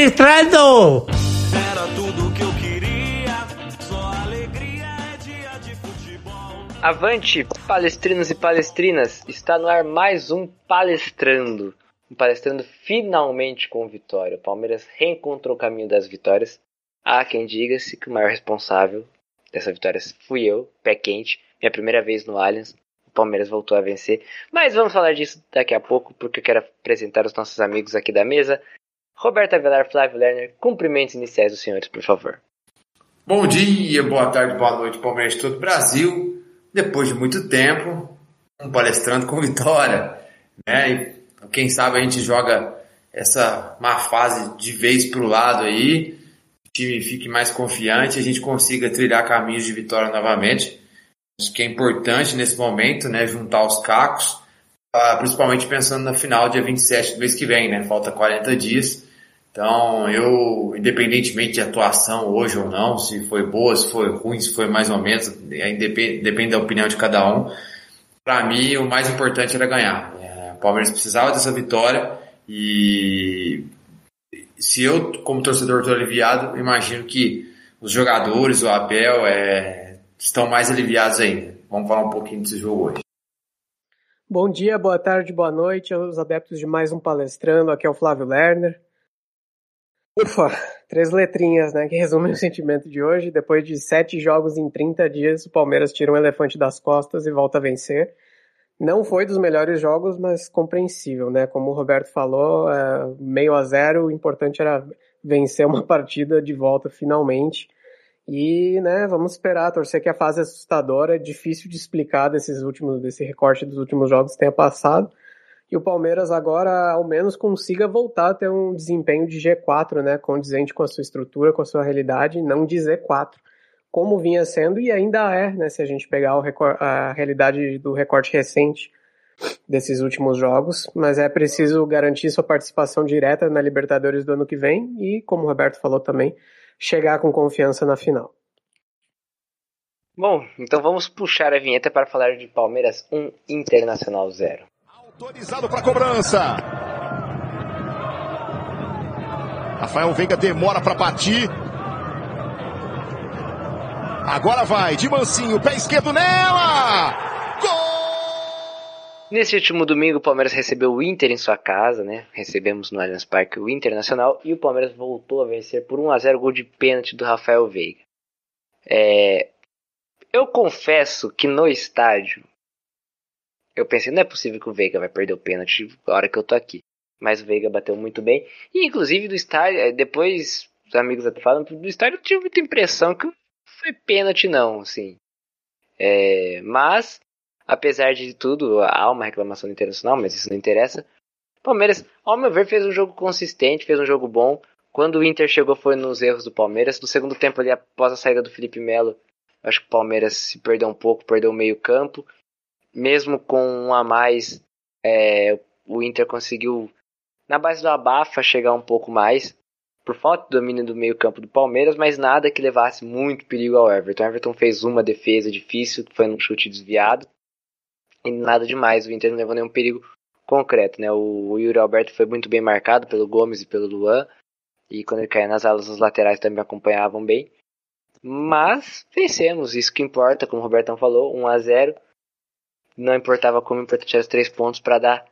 palestrando! Era tudo que eu queria, só alegria é dia de futebol. Avante, palestrinos e palestrinas! Está no ar mais um Palestrando. Um Palestrando finalmente com vitória. O Palmeiras reencontrou o caminho das vitórias. Há quem diga-se que o maior responsável dessa vitória fui eu, pé quente. Minha primeira vez no Allianz. O Palmeiras voltou a vencer. Mas vamos falar disso daqui a pouco, porque eu quero apresentar os nossos amigos aqui da mesa. Roberto Avelar, Flávio Lerner, cumprimentos iniciais dos senhores, por favor. Bom dia, boa tarde, boa noite, Palmeiras de todo o Brasil. Depois de muito tempo, um palestrando com vitória. Né? E quem sabe a gente joga essa má fase de vez para o lado aí, o time fique mais confiante a gente consiga trilhar caminhos de vitória novamente. Acho que é importante nesse momento, né, juntar os cacos, ah, principalmente pensando na final, dia 27 do mês que vem, né? Falta 40 dias. Então, eu, independentemente de atuação hoje ou não, se foi boa, se foi ruim, se foi mais ou menos, aí depende, depende da opinião de cada um. Para mim, o mais importante era ganhar. É, o Palmeiras precisava dessa vitória e se eu, como torcedor, estou aliviado, imagino que os jogadores, o Abel, é, estão mais aliviados ainda. Vamos falar um pouquinho desse jogo hoje. Bom dia, boa tarde, boa noite aos adeptos de mais um palestrando. Aqui é o Flávio Lerner. Ufa, três letrinhas, né, que resumem o sentimento de hoje. Depois de sete jogos em 30 dias, o Palmeiras tira um elefante das costas e volta a vencer. Não foi dos melhores jogos, mas compreensível, né? Como o Roberto falou, é, meio a zero, o importante era vencer uma partida de volta finalmente. E, né, vamos esperar, torcer que a fase assustadora, é difícil de explicar desses últimos, desse recorte dos últimos jogos tenha passado. E o Palmeiras agora, ao menos, consiga voltar a ter um desempenho de G4, né, condizente com a sua estrutura, com a sua realidade, não de Z4, como vinha sendo e ainda é, né, se a gente pegar a realidade do recorte recente desses últimos jogos, mas é preciso garantir sua participação direta na Libertadores do ano que vem e, como o Roberto falou também, chegar com confiança na final. Bom, então vamos puxar a vinheta para falar de Palmeiras 1 Internacional 0. Autorizado para cobrança. Rafael Veiga demora para partir. Agora vai, de mansinho, pé esquerdo nela! Gol! Nesse último domingo, o Palmeiras recebeu o Inter em sua casa, né? Recebemos no Allianz Parque o Internacional e o Palmeiras voltou a vencer por 1 a 0 gol de pênalti do Rafael Veiga. É... Eu confesso que no estádio eu pensei, não é possível que o Veiga vai perder o pênalti na hora que eu tô aqui. Mas o Veiga bateu muito bem. E inclusive do estádio, depois os amigos até falam, do estádio eu tive muita impressão que foi pênalti não, assim. É, mas, apesar de tudo, há uma reclamação do Internacional, mas isso não interessa. Palmeiras, ao meu ver, fez um jogo consistente, fez um jogo bom. Quando o Inter chegou foi nos erros do Palmeiras. No segundo tempo ali, após a saída do Felipe Melo, acho que o Palmeiras se perdeu um pouco, perdeu meio campo. Mesmo com um a mais, é, o Inter conseguiu, na base do abafa, chegar um pouco mais por falta de domínio do meio-campo do Palmeiras, mas nada que levasse muito perigo ao Everton. O Everton fez uma defesa difícil, foi num chute desviado, e nada demais. O Inter não levou nenhum perigo concreto, né? O, Yuri Alberto foi muito bem marcado pelo Gomes e pelo Luan, e quando ele caía nas alas, os laterais também acompanhavam bem. Mas vencemos, isso que importa, como o Robertão falou, 1 a 0 Não importava como, importante os três pontos para dar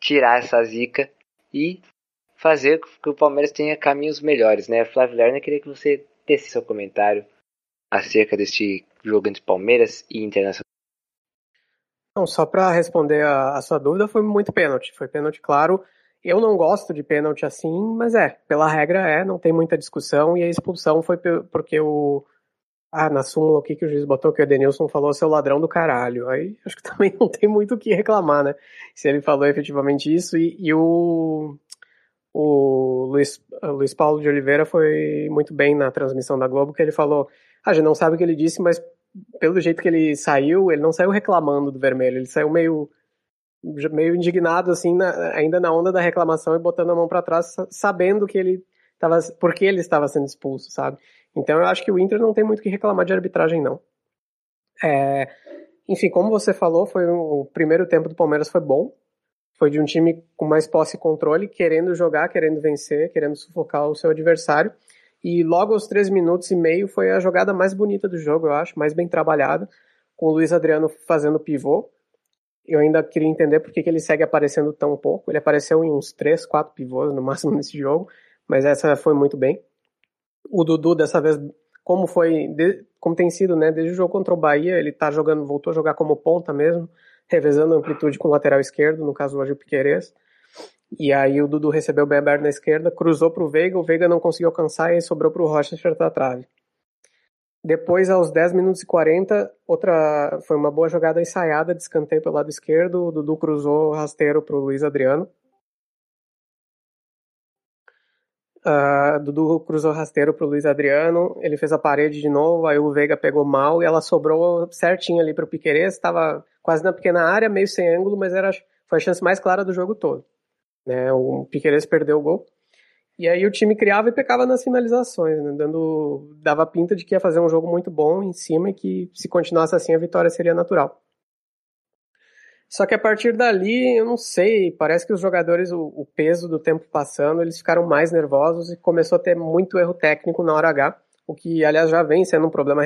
tirar essa zica e fazer que o Palmeiras tenha caminhos melhores, né? Flávio Lerner, queria que você desse seu comentário acerca deste jogo entre Palmeiras e Internacional. Não, só para responder a, a, sua dúvida, foi muito pênalti. Foi pênalti, claro. Eu não gosto de pênalti assim, mas é, pela regra é, não tem muita discussão. E a expulsão foi porque o. Ah, na súmula, o que, que o juiz botou que o Edenilson falou seu ladrão do caralho. Aí acho que também não tem muito o que reclamar, né? Se ele falou efetivamente isso. E, e o o Luiz, Luiz Paulo de Oliveira foi muito bem na transmissão da Globo, que ele falou, ah, a gente não sabe o que ele disse, mas pelo jeito que ele saiu, ele não saiu reclamando do vermelho, ele saiu meio meio indignado assim, na, ainda na onda da reclamação e botando a mão para trás, sabendo que ele estava, porque ele estava sendo expulso, sabe? Então eu acho que o Inter não tem muito que reclamar de arbitragem não. É, enfim, como você falou, foi um, o primeiro tempo do Palmeiras foi bom, foi de um time com mais posse e controle, querendo jogar, querendo vencer, querendo sufocar o seu adversário. E logo aos três minutos e meio foi a jogada mais bonita do jogo, eu acho, mais bem trabalhada, com o Luiz Adriano fazendo pivô. Eu ainda queria entender por que, ele segue aparecendo tão pouco. Ele apareceu em uns três, quatro pivôs no máximo nesse jogo, mas essa foi muito bem. O Dudu, dessa vez, como foi, como tem sido, né, desde o jogo contra o Bahia, ele tá jogando, voltou a jogar como ponta mesmo, revezando a amplitude com o lateral esquerdo, no caso hoje o Piqueires. E aí o Dudu recebeu bem aberto na esquerda, cruzou para o Veiga, o Veiga não conseguiu alcançar e sobrou para o Rocha acertar a trave. Depois, aos 10 minutos e 40, outra foi uma boa jogada ensaiada de escanteio pelo lado esquerdo, o Dudu cruzou rasteiro para o Luiz Adriano. Uh, Dudu cruzou rasteiro pro Luiz Adriano, ele fez a parede de novo, aí o Veiga pegou mal e ela sobrou certinho ali pro Piqueires, estava quase na pequena área, meio sem ângulo, mas era, foi a chance mais clara do jogo todo. Né? O Piqueires perdeu o gol. E aí o time criava e pecava nas finalizações, né? Dando, dava pinta de que ia fazer um jogo muito bom em cima e que se continuasse assim a vitória seria natural. Só que a partir dali, eu não sei, parece que os jogadores, o, o, peso do tempo passando, eles ficaram mais nervosos e começou a ter muito erro técnico na hora H, o que, aliás, já vem sendo um problema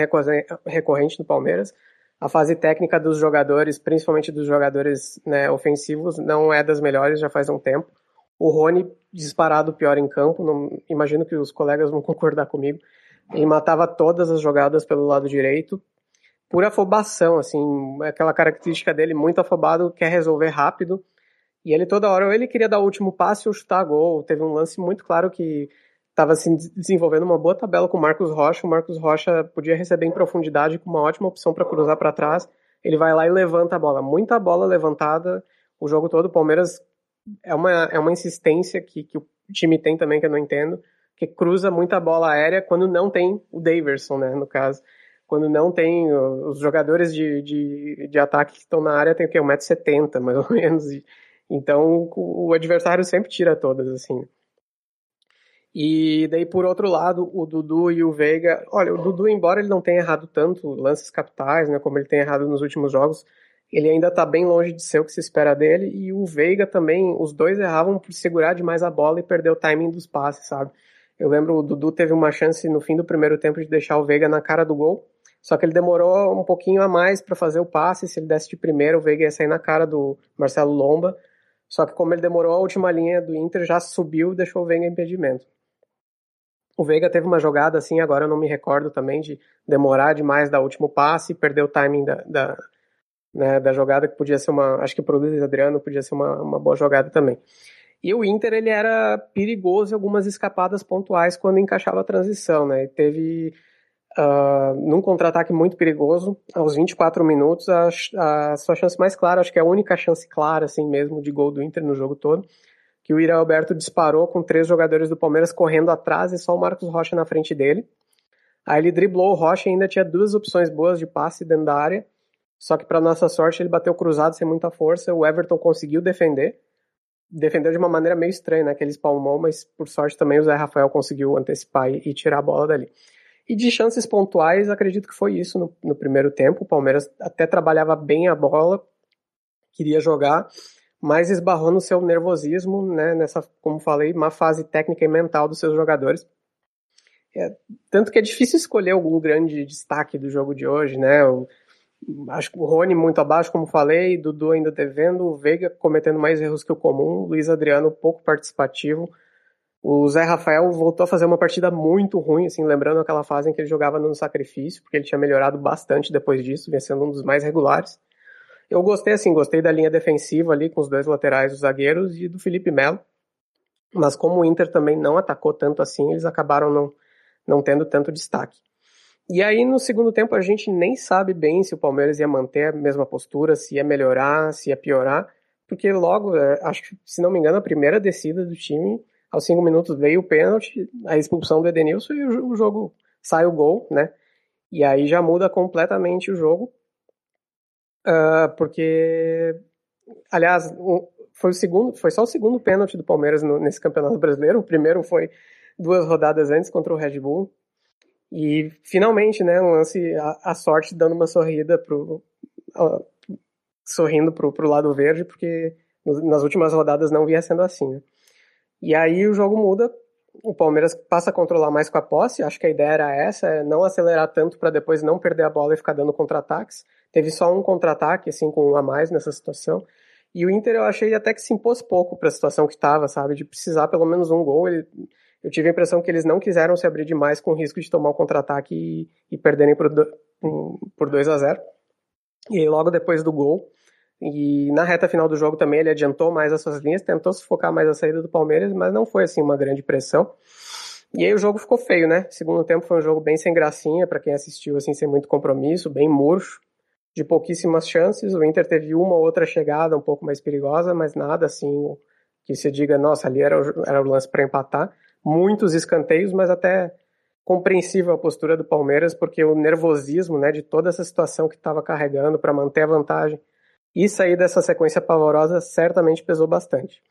recorrente no Palmeiras. A fase técnica dos jogadores, principalmente dos jogadores né, ofensivos, não é das melhores já faz um tempo. O Rony, disparado pior em campo, não, imagino que os colegas vão concordar comigo. Ele matava todas as jogadas pelo lado direito, por afobação, assim, aquela característica dele, muito afobado, quer resolver rápido. E ele toda hora, ou ele queria dar o último passe ou chutar gol. Teve um lance muito claro que estava se assim, desenvolvendo uma boa tabela com o Marcos Rocha. O Marcos Rocha podia receber em profundidade com uma ótima opção para cruzar para trás. Ele vai lá e levanta a bola. Muita bola levantada o jogo todo. O Palmeiras é uma, é uma insistência que, que o time tem também, que eu não entendo, que cruza muita bola aérea quando não tem o Daverson, né, no caso quando não tem os jogadores de, de, de ataque que estão na área tem o quê? 1,70m, mais ou menos. Então o adversário sempre tira todas, assim. E daí, por outro lado, o Dudu e o Veiga. Olha, o Dudu, embora ele não tenha errado tanto lances capitais, né, como ele tem errado nos últimos jogos, ele ainda está bem longe de ser o que se espera dele. E o Veiga também, os dois erravam por segurar demais a bola e perder o timing dos passes, sabe? Eu lembro o Dudu teve uma chance no fim do primeiro tempo de deixar o Veiga na cara do gol. Só que ele demorou um pouquinho a mais para fazer o passe. Se ele desse de primeiro, o Veiga ia sair na cara do Marcelo Lomba. Só que como ele demorou, a última linha do Inter já subiu e deixou o Veiga em impedimento. O Veiga teve uma jogada assim, agora eu não me recordo também, de demorar demais da último passe e perder o timing da, da, né, da jogada, que podia ser uma. Acho que pro Luiz Adriano podia ser uma, uma boa jogada também. E o Inter ele era perigoso em algumas escapadas pontuais quando encaixava a transição, né? teve Uh, num contra-ataque muito perigoso, aos 24 minutos, a, a, sua chance mais clara, acho que é a única chance clara, assim mesmo, de gol do Inter no jogo todo, que o Ira Alberto disparou com três jogadores do Palmeiras correndo atrás e só o Marcos Rocha na frente dele. Aí ele driblou o Rocha e ainda tinha duas opções boas de passe dentro da área, só que para nossa sorte ele bateu cruzado sem muita força, o Everton conseguiu defender, defendeu de uma maneira meio estranha, né, que ele espalmou, mas por sorte também o Zé Rafael conseguiu antecipar e, e tirar a bola dali. E de chances pontuais, acredito que foi isso no, no primeiro tempo. O Palmeiras até trabalhava bem a bola, queria jogar, mas esbarrou no seu nervosismo, né, nessa, como falei, uma fase técnica e mental dos seus jogadores. É, tanto que é difícil escolher algum grande destaque do jogo de hoje, né? O, acho que o Rony muito abaixo, como falei, Dudu ainda devendo, o Veiga cometendo mais erros que o comum, Luiz Adriano pouco participativo. O Zé Rafael voltou a fazer uma partida muito ruim, assim, lembrando aquela fase em que ele jogava no sacrifício, porque ele tinha melhorado bastante depois disso, vencendo um dos mais regulares. Eu gostei, assim, gostei da linha defensiva ali, com os dois laterais, os zagueiros, e do Felipe Melo. Mas como o Inter também não atacou tanto assim, eles acabaram não, não tendo tanto destaque. E aí, no segundo tempo, a gente nem sabe bem se o Palmeiras ia manter a mesma postura, se ia melhorar, se ia piorar, porque logo, é, acho que, se não me engano, a primeira descida do time aos cinco minutos veio o pênalti, a expulsão do Edenilson e o jogo sai o gol, né? E aí já muda completamente o jogo, uh, porque, aliás, foi o segundo, foi só o segundo pênalti do Palmeiras no, nesse Campeonato Brasileiro. O primeiro foi duas rodadas antes contra o Red Bull. E finalmente, né, um lance, a, a sorte dando uma sorrida pro, uh, sorrindo pro, pro lado verde, porque nas últimas rodadas não vinha sendo assim, né? E aí o jogo muda, o Palmeiras passa a controlar mais com a posse, acho que a ideia era essa, é não acelerar tanto para depois não perder a bola e ficar dando contra-ataques. Teve só um contra-ataque, assim, com um a mais nessa situação. E o Inter eu achei até que se impôs pouco para a situação que estava, sabe? De precisar pelo menos um gol. Ele, eu tive a impressão que eles não quiseram se abrir demais com o risco de tomar um contra-ataque e, e, perderem por, do, por 2 a 0 E aí, logo depois do gol, e na reta final do jogo também ele adiantou mais as suas linhas, tentou se focar mais na saída do Palmeiras, mas não foi assim uma grande pressão. E aí o jogo ficou feio, né? Segundo tempo foi um jogo bem sem gracinha para quem assistiu assim sem muito compromisso, bem murcho de pouquíssimas chances. O Inter teve uma ou outra chegada um pouco mais perigosa, mas nada assim que se diga, nossa, ali era o, era o lance para empatar. Muitos escanteios, mas até compreensível a postura do Palmeiras, porque o nervosismo né, de toda essa situação que estava carregando para manter a vantagem e sair dessa sequência pavorosa certamente pesou bastante.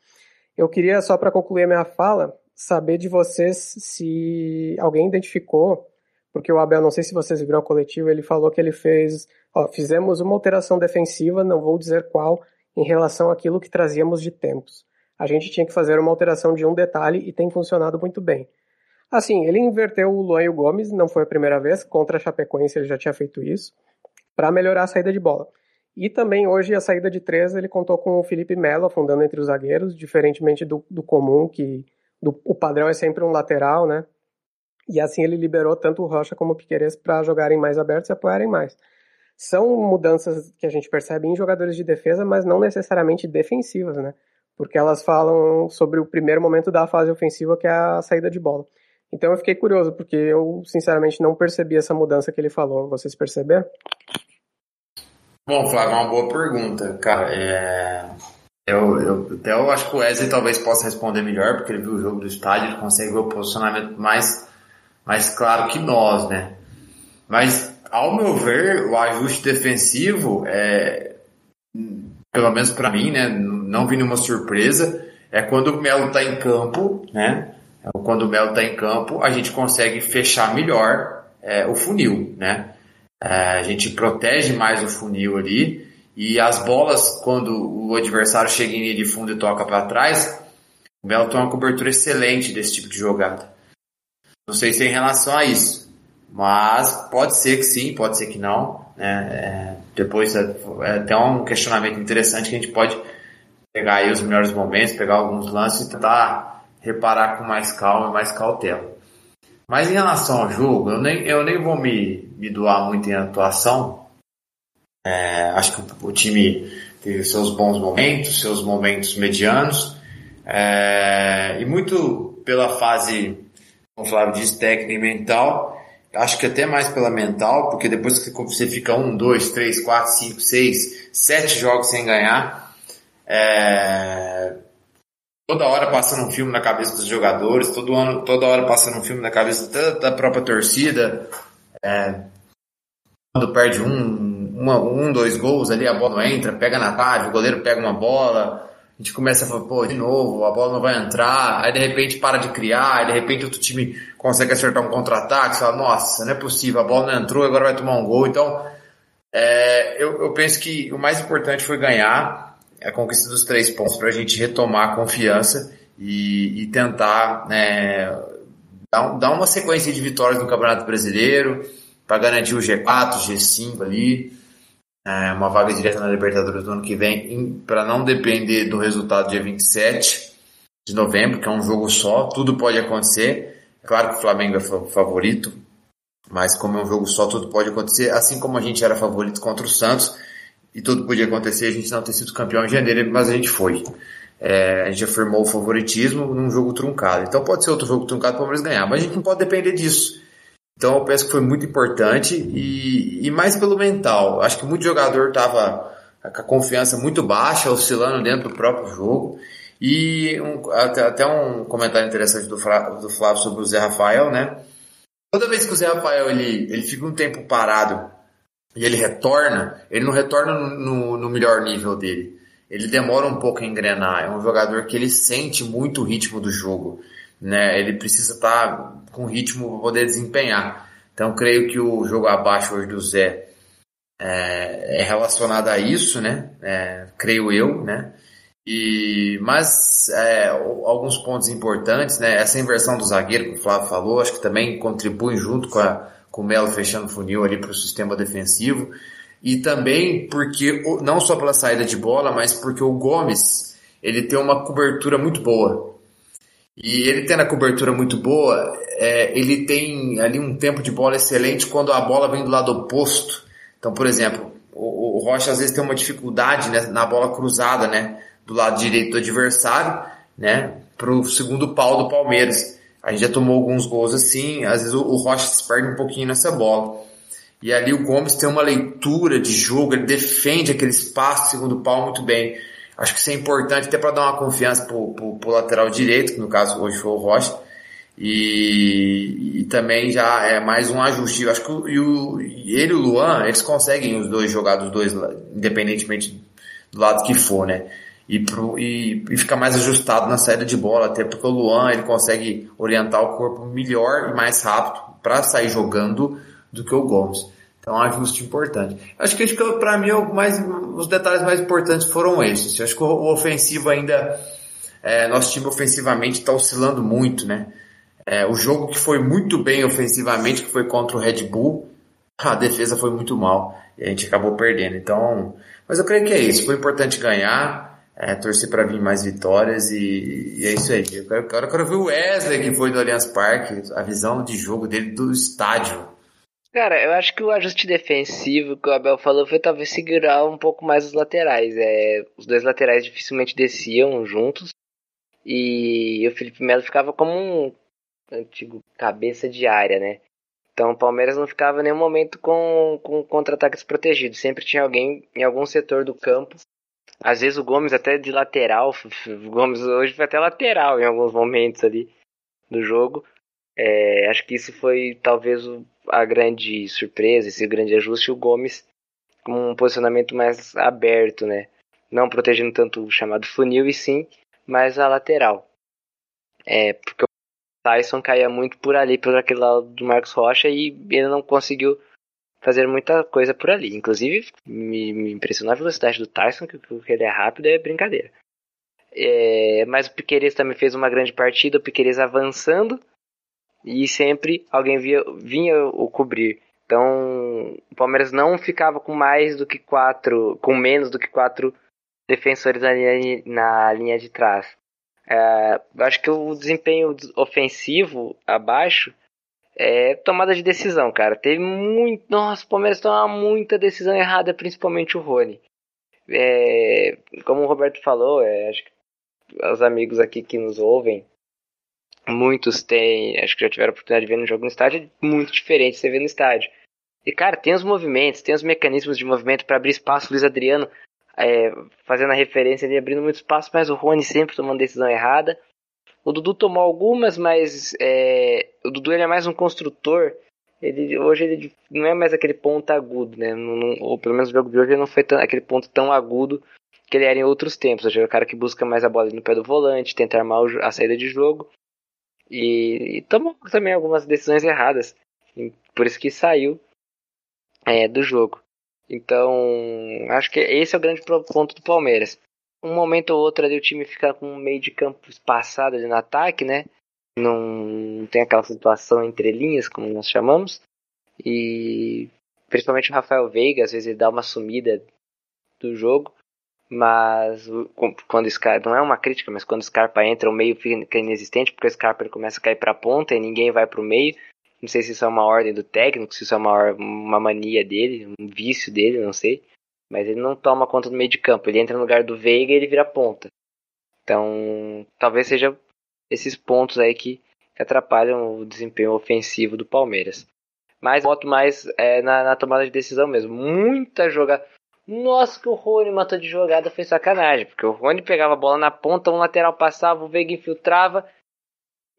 Eu queria, só para concluir a minha fala, saber de vocês se alguém identificou porque o Abel, não sei se vocês viram a coletiva, ele falou que ele fez, ó, fizemos uma alteração defensiva, não vou dizer qual, em relação àquilo que trazíamos de tempos. A gente tinha que fazer uma alteração de um detalhe e tem funcionado muito bem. Assim, ele inverteu o Luan e o Gomes, não foi a primeira vez, contra a Chapecoense ele já tinha feito isso, para melhorar a saída de bola. E também hoje a saída de três ele contou com o Felipe Melo afundando entre os zagueiros, diferentemente do, do comum, que do, o padrão é sempre um lateral, né? E assim ele liberou tanto o Rocha como o Piqueires para jogarem mais abertos e apoiarem mais. São mudanças que a gente percebe em jogadores de defesa, mas não necessariamente defensivas, né? Porque elas falam sobre o primeiro momento da fase ofensiva, que é a saída de bola. Então eu fiquei curioso, porque eu sinceramente não percebi essa mudança que ele falou. Vocês perceberam? Bom, Flávio, é uma boa pergunta, cara. É... Eu, eu, até eu acho que o Wesley talvez possa responder melhor, porque ele viu o jogo do estádio, ele consegue ver o posicionamento mais mais claro que nós, né? Mas, ao meu ver, o ajuste defensivo é, pelo menos para mim, né? Não vi nenhuma surpresa. É quando o Melo tá em campo, né? Quando o Melo tá em campo, a gente consegue fechar melhor é, o funil, né? É, a gente protege mais o funil ali e as bolas, quando o adversário chega em linha de fundo e toca para trás, o Melo tem uma cobertura excelente desse tipo de jogada. Não sei se é em relação a isso, mas pode ser que sim, pode ser que não. Né? É, depois é, é até um questionamento interessante que a gente pode pegar aí os melhores momentos, pegar alguns lances e tentar reparar com mais calma e mais cautela. Mas em relação ao jogo, eu nem, eu nem vou me, me doar muito em atuação. É, acho que o, o, time teve seus bons momentos, seus momentos medianos, é, e muito pela fase como o Flávio disse, técnica e mental. Acho que até mais pela mental, porque depois que você fica um, dois, três, quatro, cinco, seis, sete jogos sem ganhar, é... toda hora passando um filme na cabeça dos jogadores, todo ano, toda hora passando um filme na cabeça da, da própria torcida. É... Quando perde um, uma, um, dois gols ali, a bola não entra, pega na tarde, o goleiro pega uma bola, a gente começa a falar, pô, de novo, a bola não vai entrar, aí de repente para de criar, aí de repente outro time consegue acertar um contra-ataque, você fala, nossa, não é possível, a bola não entrou, agora vai tomar um gol. Então, é, eu, eu penso que o mais importante foi ganhar a conquista dos três pontos para a gente retomar a confiança e, e tentar né, dar, dar uma sequência de vitórias no Campeonato Brasileiro para garantir o G4, G5 ali é, uma vaga direta na Libertadores do ano que vem, para não depender do resultado dia 27 de novembro, que é um jogo só, tudo pode acontecer. É claro que o Flamengo é favorito, mas como é um jogo só, tudo pode acontecer, assim como a gente era favorito contra o Santos, e tudo podia acontecer, a gente não ter sido campeão em janeiro, mas a gente foi. É, a gente afirmou o favoritismo num jogo truncado. Então pode ser outro jogo truncado para o Palmeiras ganhar, mas a gente não pode depender disso. Então eu penso que foi muito importante e, e mais pelo mental. Acho que muito jogador estava com a confiança muito baixa, oscilando dentro do próprio jogo. E um, até, até, um comentário interessante do, do Flávio sobre o Zé Rafael, né? Toda vez que o Zé Rafael ele, ele fica um tempo parado e ele retorna, ele não retorna no, no, melhor nível dele. Ele demora um pouco a engrenar. É um jogador que ele sente muito o ritmo do jogo né? Ele precisa estar tá com ritmo para poder desempenhar. Então, creio que o jogo abaixo hoje do Zé é, é relacionado a isso, né? É, creio eu, né? E, mas é, alguns pontos importantes, né? Essa inversão do zagueiro que o Flávio falou, acho que também contribui junto com, a, com o Melo fechando funil ali para o sistema defensivo. E também porque, não só pela saída de bola, mas porque o Gomes, ele tem uma cobertura muito boa. E ele tendo a cobertura muito boa, é, ele tem ali um tempo de bola excelente quando a bola vem do lado oposto. Então, por exemplo, o, o Rocha às vezes tem uma dificuldade né, na bola cruzada, né? do lado direito do adversário, né, para o segundo pau do Palmeiras. A gente já tomou alguns gols assim, às vezes o, Rocha se perde um pouquinho nessa bola. E ali o Gomes tem uma leitura de jogo, ele defende aquele espaço segundo pau muito bem. Acho que isso é importante até para dar uma confiança pro, pro, pro, lateral direito, que no caso hoje foi o Rocha. E, e também já é mais um ajuste. Eu acho que o, e o, ele e o Luan, eles conseguem os dois jogar dos dois, independentemente do lado que for, né? E, pro, e, e fica mais ajustado na saída de bola, até porque o Luan ele consegue orientar o corpo melhor e mais rápido para sair jogando do que o Gomes. Então, é um ajuste importante. Acho que, acho que para mim o mais, os detalhes mais importantes foram esses. Eu acho que o, o ofensivo ainda, é, nosso time ofensivamente está oscilando muito, né? É, o jogo que foi muito bem ofensivamente, que foi contra o Red Bull, a defesa foi muito mal e a gente acabou perdendo. Então, mas eu creio que é isso. Foi importante ganhar é, torcer para vir mais vitórias e, e, é isso aí. Eu quero, eu quero ver o Wesley que foi do Allianz Parque, a visão de jogo dele do estádio. Cara, eu acho que o ajuste defensivo que o Abel falou foi talvez segurar um pouco mais os laterais. É, os dois laterais dificilmente desciam juntos e o Felipe Melo ficava como um antigo cabeça de área, né? Então o Palmeiras não ficava em nenhum momento com, com contra-ataques protegidos. Sempre tinha alguém em algum setor do campo às vezes o Gomes até de lateral, o Gomes hoje foi até lateral em alguns momentos ali do jogo. É, acho que isso foi talvez a grande surpresa, esse grande ajuste, o Gomes com um posicionamento mais aberto, né? Não protegendo tanto o chamado funil e sim mais a lateral. É, porque o Tyson caía muito por ali, por aquele lado do Marcos Rocha e ele não conseguiu fazer muita coisa por ali. Inclusive, me, me impressionou a velocidade do Tyson, que, ele é rápido é brincadeira. É, mas o Piqueires também fez uma grande partida, o Piqueires avançando e sempre alguém via, vinha o cobrir. Então, o Palmeiras não ficava com mais do que quatro, com menos do que quatro defensores na linha, na linha de trás. É, acho que o desempenho ofensivo abaixo é tomada de decisão, cara. Teve muito. Nossa, o Palmeiras toma muita decisão errada, principalmente o Rony. É, como o Roberto falou, é, acho que os amigos aqui que nos ouvem, muitos têm, acho que já tiveram a oportunidade de ver no jogo no estádio, é muito diferente você ver no estádio. E cara, tem os movimentos, tem os mecanismos de movimento para abrir espaço. Luiz Adriano é, fazendo a referência ali, abrindo muito espaço, mas o Rony sempre tomando decisão errada. O Dudu tomou algumas, mas é, o Dudu ele é mais um construtor. Ele, hoje ele não é mais aquele ponto agudo, né? Não, não, ou pelo menos o jogo de hoje não foi tão, aquele ponto tão agudo que ele era em outros tempos. Hoje é o cara que busca mais a bola no pé do volante, tenta armar a saída de jogo. E, e tomou também algumas decisões erradas. Por isso que saiu é, do jogo. Então, acho que esse é o grande ponto do Palmeiras um momento ou outro ali o time fica com um meio de campo espaçado ali no ataque, né? Não tem aquela situação entre linhas, como nós chamamos. E principalmente o Rafael Veiga, às vezes ele dá uma sumida do jogo. Mas quando o Scarpa, não é uma crítica, mas quando o Scarpa entra, o meio fica inexistente, porque o Scarpa começa a cair para a ponta e ninguém vai para o meio. Não sei se isso é uma ordem do técnico, se isso é uma, uma mania dele, um vício dele, não sei. Mas ele não toma conta do meio de campo. Ele entra no lugar do Veiga e ele vira ponta. Então, talvez seja esses pontos aí que atrapalham o desempenho ofensivo do Palmeiras. Mas voto mais é, na, na, tomada de decisão mesmo. Muita jogada. Nossa, que o Rony matou de jogada foi sacanagem. Porque o Rony pegava a bola na ponta, um lateral passava, o Veiga infiltrava.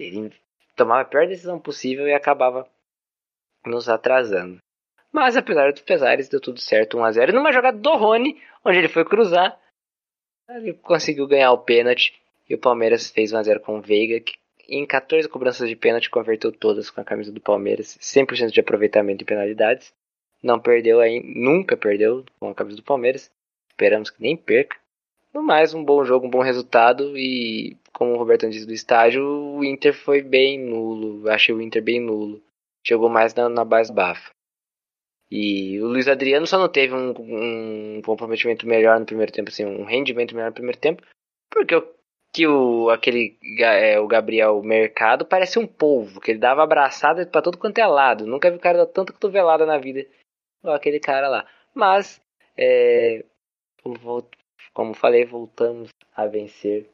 Ele tomava a pior decisão possível e acabava nos atrasando. Mas apesar dos pesares, deu tudo certo 1x0. Numa jogada do Rony, onde ele foi cruzar, ele conseguiu ganhar o pênalti. E o Palmeiras fez 1x0 com o Veiga, que em 14 cobranças de pênalti converteu todas com a camisa do Palmeiras. 100% de aproveitamento em penalidades. Não perdeu aí, nunca perdeu com a camisa do Palmeiras. Esperamos que nem perca. No mais, um bom jogo, um bom resultado e, como o Roberto disse do estágio, o Inter foi bem nulo. Achei o Inter bem nulo. Jogou mais na, na base bafa. E o Luiz Adriano só não teve um, um comprometimento melhor no primeiro tempo, assim, um rendimento melhor no primeiro tempo, porque o, que o, aquele, é, o Gabriel Mercado parece um polvo, que ele dava abraçada para todo quanto é lado. Nunca vi o cara dar tanta cotovelada na vida, aquele cara lá. Mas, é, como, como falei, voltamos a vencer.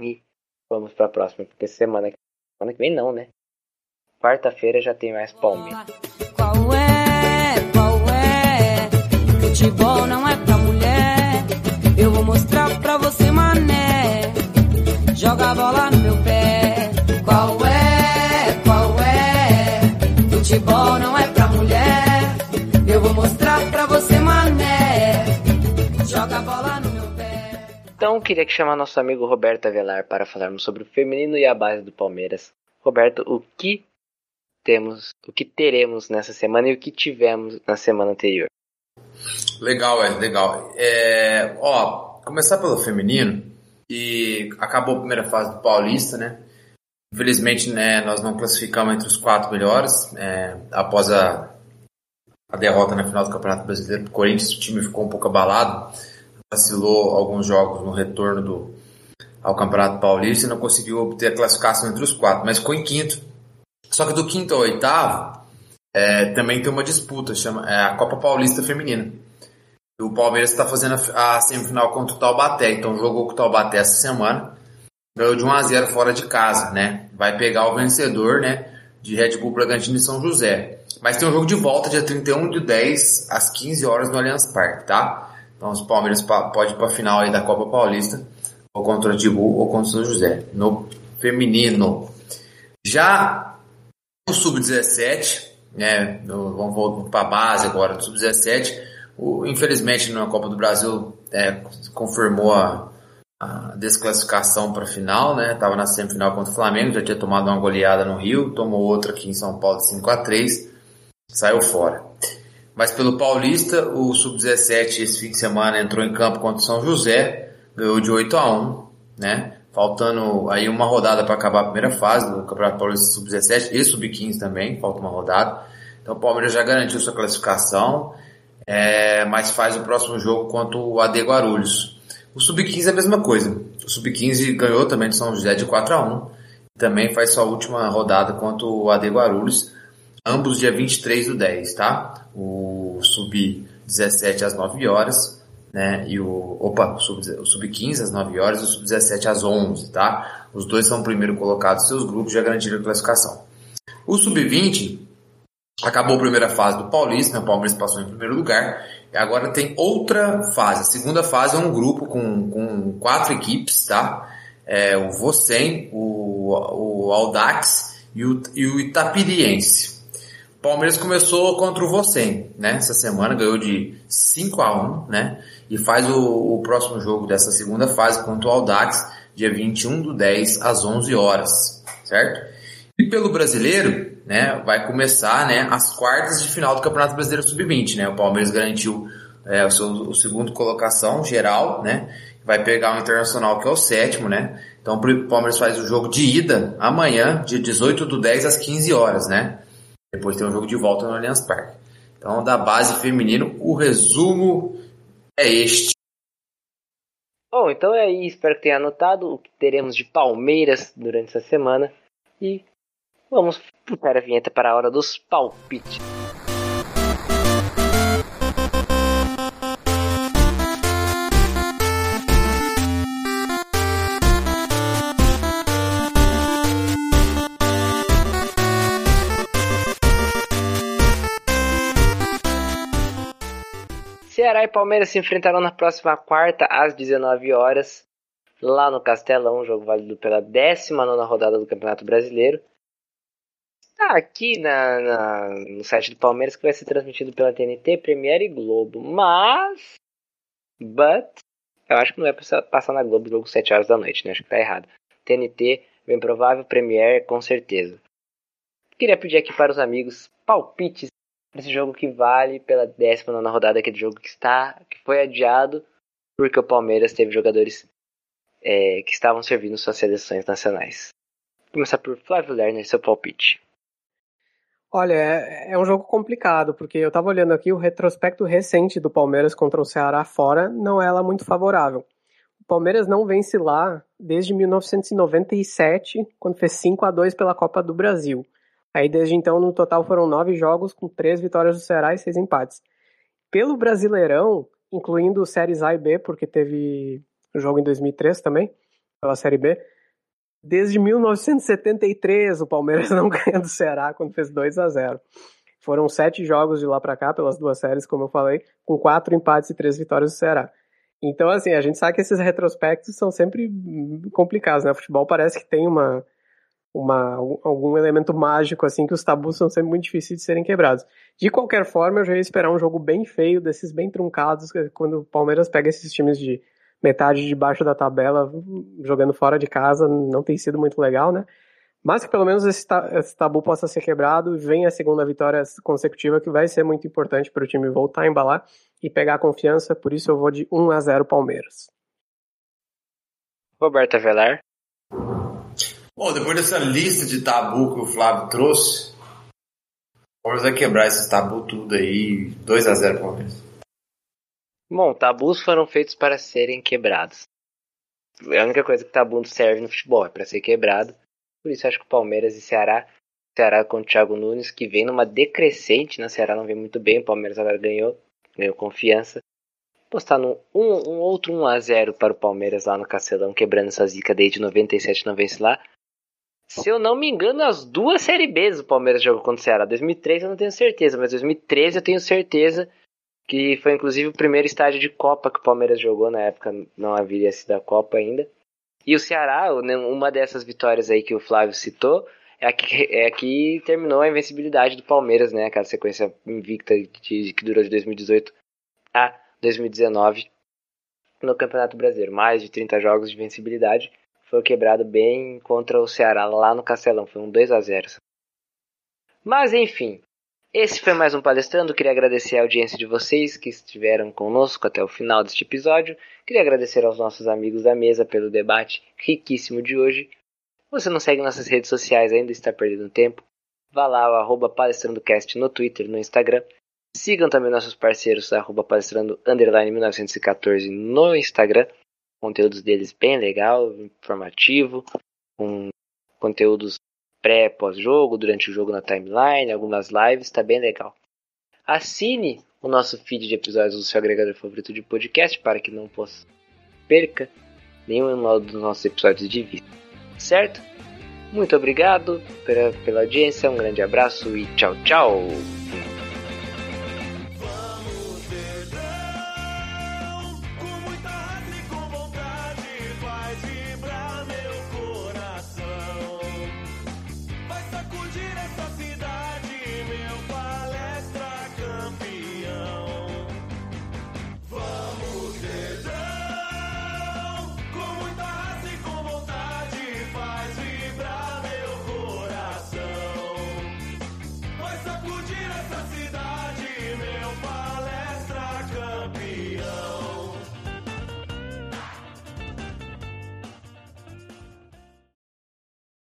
E vamos para a próxima, porque semana, semana que vem não, né? Quarta-feira já tem mais Palmeiras. Qual é? Queria que chamar nosso amigo Roberto Avelar para falarmos sobre o feminino e a base do Palmeiras. Roberto, o que temos, o que teremos nessa semana e o que tivemos na semana anterior? Legal, é legal. É, ó, começar pelo feminino e acabou a primeira fase do Paulista, né? Infelizmente, né, nós não classificamos entre os quatro melhores é, após a, a derrota na final do Campeonato Brasileiro do Corinthians. O time ficou um pouco abalado, vacilou alguns jogos no retorno do, ao Campeonato Paulista e não conseguiu obter a classificação entre os quatro, mas ficou em quinto. Só que do quinto ao oitavo é, também tem uma disputa, chama é a Copa Paulista Feminina. O Palmeiras está fazendo a, a semifinal contra o Taubaté, então jogou com o Taubaté essa semana, ganhou de 1 a 0 fora de casa, né? Vai pegar o vencedor, né? De Red Bull Bragantino e São José. Mas tem um jogo de volta dia 31 de 10 às 15 horas no Allianz Parque, tá? Então os Palmeiras pode ir para a final aí da Copa Paulista, ou contra o Bull ou contra o São José, no feminino. Já o Sub-17, né? no- Vamos voltar para a base agora do Sub-17. O- Infelizmente na Copa do Brasil é, confirmou a, a desclassificação para a final, né? Tava na semifinal contra o Flamengo, já tinha tomado uma goleada no Rio, tomou outra aqui em São Paulo 5 a 3 saiu fora. Mas pelo Paulista, o Sub-17 esse fim de semana entrou em campo contra o São José, ganhou de 8 a 1, né? Faltando aí uma rodada para acabar a primeira fase do Campeonato Paulista Sub-17 e Sub-15 também, falta uma rodada. Então o Palmeiras já garantiu sua classificação, é, mas faz o próximo jogo contra o AD Guarulhos. O Sub-15 é a mesma coisa. O Sub-15 ganhou também de São José de 4 a 1 também faz sua última rodada contra o AD Guarulhos ambos dia 23 do 10, tá? O sub-17 às 9 horas, né? E o, opa, o sub- o sub-15 às 9 horas e o sub-17 às 11, tá? Os dois são primeiro colocados seus grupos, já garantiram a classificação. O sub-20 acabou a primeira fase do Paulista, né? o Palmeiras passou em primeiro lugar, e agora tem outra fase. A segunda fase é um grupo com, com quatro equipes, tá? É, o Vocem, o, o Audax e o, e o Itapiriense. Palmeiras começou contra o Vocem, né? Essa semana ganhou de 5 a 1, né? E faz o, o próximo jogo dessa segunda fase contra o Audax, dia 21 do 10 às 11 horas, certo? E pelo brasileiro, né, vai começar, né, as quartas de final do Campeonato Brasileiro Sub-20, né? O Palmeiras garantiu é, o seu o segundo colocação geral, né? Vai pegar o Internacional que é o sétimo, né? Então o Palmeiras faz o jogo de ida amanhã, dia 18 do 10 às 15 horas, né? Depois tem um jogo de volta no Allianz Parque. Então, da base feminino, o resumo é este. Bom, então é aí, espero que tenha anotado o que teremos de Palmeiras durante essa semana. E vamos puxar a vinheta para a hora dos palpites. Ceará e Palmeiras se enfrentarão na próxima quarta às 19 horas, lá no Castelão, jogo válido pela 19 rodada do Campeonato Brasileiro. Está aqui na, na- no site do Palmeiras que vai ser transmitido pela TNT, Premiere e Globo, mas. But. Eu acho que não vai passar- passar na Globo jogo 7 horas da noite, né? Acho que tá errado. TNT, bem provável, Premiere, com certeza. Queria pedir aqui para os amigos palpites para esse jogo que vale pela 19 rodada, aquele jogo que está, que foi adiado porque o Palmeiras teve jogadores é, que estavam servindo suas seleções nacionais. Vou começar por Flávio Lerner, seu palpite. Olha, é, é um jogo complicado, porque eu estava olhando aqui o retrospecto recente do Palmeiras contra o Ceará fora, não é lá muito favorável. O Palmeiras não vence lá desde 1997, quando fez 5 a 2 pela Copa do Brasil. Aí desde então, no total, foram nove jogos com três vitórias do Ceará e seis empates. Pelo Brasileirão, incluindo séries A e B, porque teve jogo em 2003 também, pela Série B, desde 1973 o Palmeiras não ganha do Ceará quando fez 2 a 0 Foram sete jogos de lá para cá, pelas duas séries, como eu falei, com quatro empates e três vitórias do Ceará. Então, assim, a gente sabe que esses retrospectos são sempre complicados, né? O futebol parece que tem uma, uma, algum elemento mágico, assim, que os tabus são sempre muito difíceis de serem quebrados. De qualquer forma, eu já ia esperar um jogo bem feio, desses bem truncados, quando o Palmeiras pega esses times de metade de baixo da tabela, jogando fora de casa, não tem sido muito legal, né? Mas que pelo menos esse, tabu possa ser quebrado e venha a segunda vitória consecutiva, que vai ser muito importante para o time voltar a embalar e pegar confiança, por isso eu vou de 1 a 0 Palmeiras. Roberto Avelar. Bom, depois dessa lista de tabu que o Flávio trouxe, o Palmeiras vai quebrar esses tabu tudo aí, 2 a 0 Palmeiras. Bom, tabus foram feitos para serem quebrados. É a única coisa que tabu serve no futebol, é para ser quebrado. Por isso acho que o Palmeiras e Ceará, Ceará com o Thiago Nunes, que vem numa decrescente, né? O Ceará não vem muito bem, o Palmeiras agora ganhou, ganhou confiança. Postar num um, um outro 1 a 0 para o Palmeiras lá no Castelão, quebrando essa zica desde 97 não vence lá. Se eu não me engano, as duas Série Bs o Palmeiras jogou contra o Ceará. 2003 eu não tenho certeza, mas 2013 eu tenho certeza que foi inclusive o primeiro estádio de Copa que o Palmeiras jogou na época, não havia sido a Copa ainda. E o Ceará, uma dessas vitórias aí que o Flávio citou, é a que, é a que terminou a invencibilidade do Palmeiras, né? Aquela sequência invicta de, que durou de 2018 a 2019 no Campeonato Brasileiro. Mais de 30 jogos de invencibilidade foi quebrado bem contra o Ceará lá no Castelão. Foi um 2 a 0 Mas enfim, esse foi mais um Palestrando. Queria agradecer a audiência de vocês que estiveram conosco até o final deste episódio. Queria agradecer aos nossos amigos da mesa pelo debate riquíssimo de hoje. Você não segue nossas redes sociais ainda, está perdendo tempo. Vá lá, o arroba palestrandocast no Twitter, no Instagram. Sigam também nossos parceiros, arroba palestrando, underline 1914 no Instagram conteúdos deles bem legal, informativo, com conteúdos pré, pós-jogo, durante o jogo na timeline, algumas lives, tá bem legal. Assine o nosso feed de episódios do seu agregador favorito de podcast para que não possa perca nenhum dos nossos episódios de vista. Certo? Muito obrigado pela, pela audiência, um grande abraço e tchau, tchau!